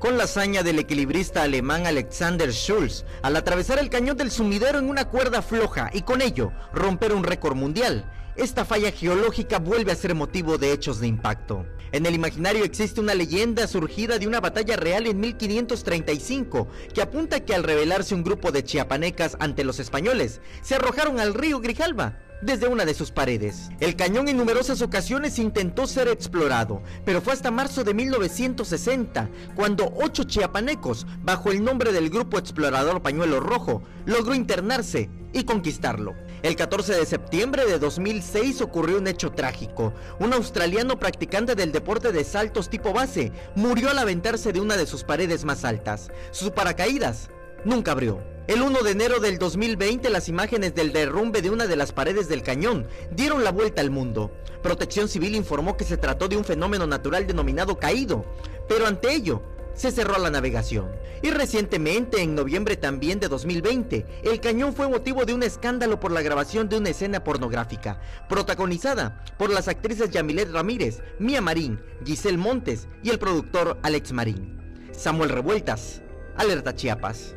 con la hazaña del equilibrista alemán Alexander Schulz al atravesar el cañón del sumidero en una cuerda floja y con ello romper un récord mundial. Esta falla geológica vuelve a ser motivo de hechos de impacto. En el imaginario existe una leyenda surgida de una batalla real en 1535 que apunta que al rebelarse un grupo de chiapanecas ante los españoles, se arrojaron al río Grijalva desde una de sus paredes. El cañón en numerosas ocasiones intentó ser explorado, pero fue hasta marzo de 1960 cuando ocho chiapanecos, bajo el nombre del Grupo Explorador Pañuelo Rojo, logró internarse y conquistarlo. El 14 de septiembre de 2006 ocurrió un hecho trágico. Un australiano practicante del deporte de saltos tipo base murió al aventarse de una de sus paredes más altas. Sus paracaídas nunca abrió. El 1 de enero del 2020 las imágenes del derrumbe de una de las paredes del cañón dieron la vuelta al mundo. Protección Civil informó que se trató de un fenómeno natural denominado caído, pero ante ello se cerró la navegación. Y recientemente, en noviembre también de 2020, el cañón fue motivo de un escándalo por la grabación de una escena pornográfica, protagonizada por las actrices Yamilet Ramírez, Mía Marín, Giselle Montes y el productor Alex Marín. Samuel Revueltas, Alerta Chiapas.